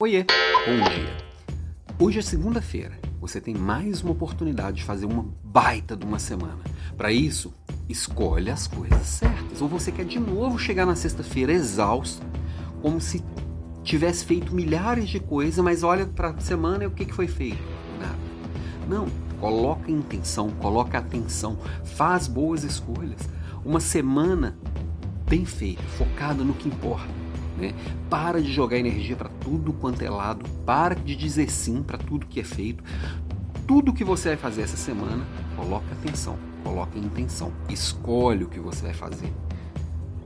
Oiê, bom dia. Hoje é segunda-feira. Você tem mais uma oportunidade de fazer uma baita de uma semana. Para isso, escolhe as coisas certas. Ou você quer de novo chegar na sexta-feira exausto, como se tivesse feito milhares de coisas, mas olha para a semana e o que, que foi feito? Nada. Não, coloca intenção, coloca atenção, faz boas escolhas. Uma semana bem feita, focada no que importa. Né? Para de jogar energia para tudo quanto é lado, para de dizer sim para tudo que é feito. Tudo que você vai fazer essa semana, coloque atenção, coloque intenção, escolhe o que você vai fazer.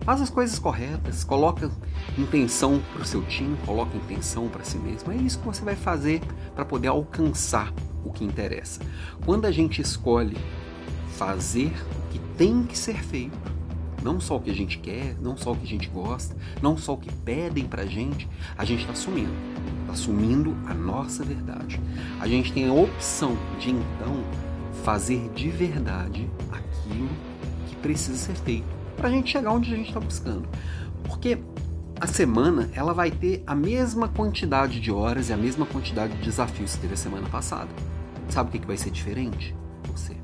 Faz as coisas corretas, coloca intenção para o seu time, coloca intenção para si mesmo. É isso que você vai fazer para poder alcançar o que interessa. Quando a gente escolhe fazer o que tem que ser feito, não só o que a gente quer, não só o que a gente gosta, não só o que pedem pra gente, a gente está assumindo. Está assumindo a nossa verdade. A gente tem a opção de então fazer de verdade aquilo que precisa ser feito para a gente chegar onde a gente está buscando. Porque a semana ela vai ter a mesma quantidade de horas e a mesma quantidade de desafios que teve a semana passada. Sabe o que, que vai ser diferente? Você.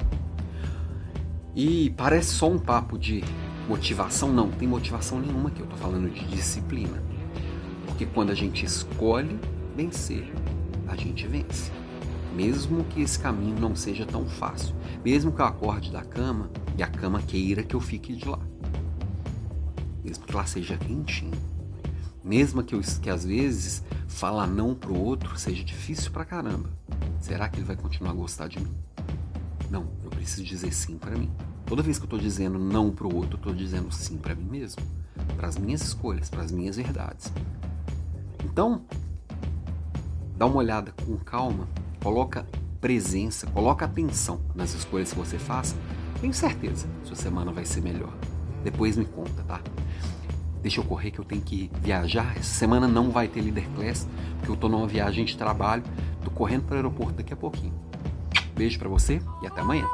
E parece só um papo de Motivação não, tem motivação nenhuma aqui, eu estou falando de disciplina. Porque quando a gente escolhe vencer, a gente vence. Mesmo que esse caminho não seja tão fácil. Mesmo que eu acorde da cama e a cama queira que eu fique de lá. Mesmo que lá seja quentinho. Mesmo que, eu, que às vezes falar não pro outro seja difícil pra caramba. Será que ele vai continuar a gostar de mim? Não, eu preciso dizer sim para mim. Toda vez que eu estou dizendo não para o outro, eu estou dizendo sim para mim mesmo, para as minhas escolhas, para as minhas verdades. Então, dá uma olhada com calma, coloca presença, coloca atenção nas escolhas que você faça. Tenho certeza, sua semana vai ser melhor. Depois me conta, tá? Deixa eu correr que eu tenho que viajar. Essa semana não vai ter líder class, porque eu estou numa viagem de trabalho. Tô correndo para o aeroporto daqui a pouquinho. Beijo para você e até amanhã.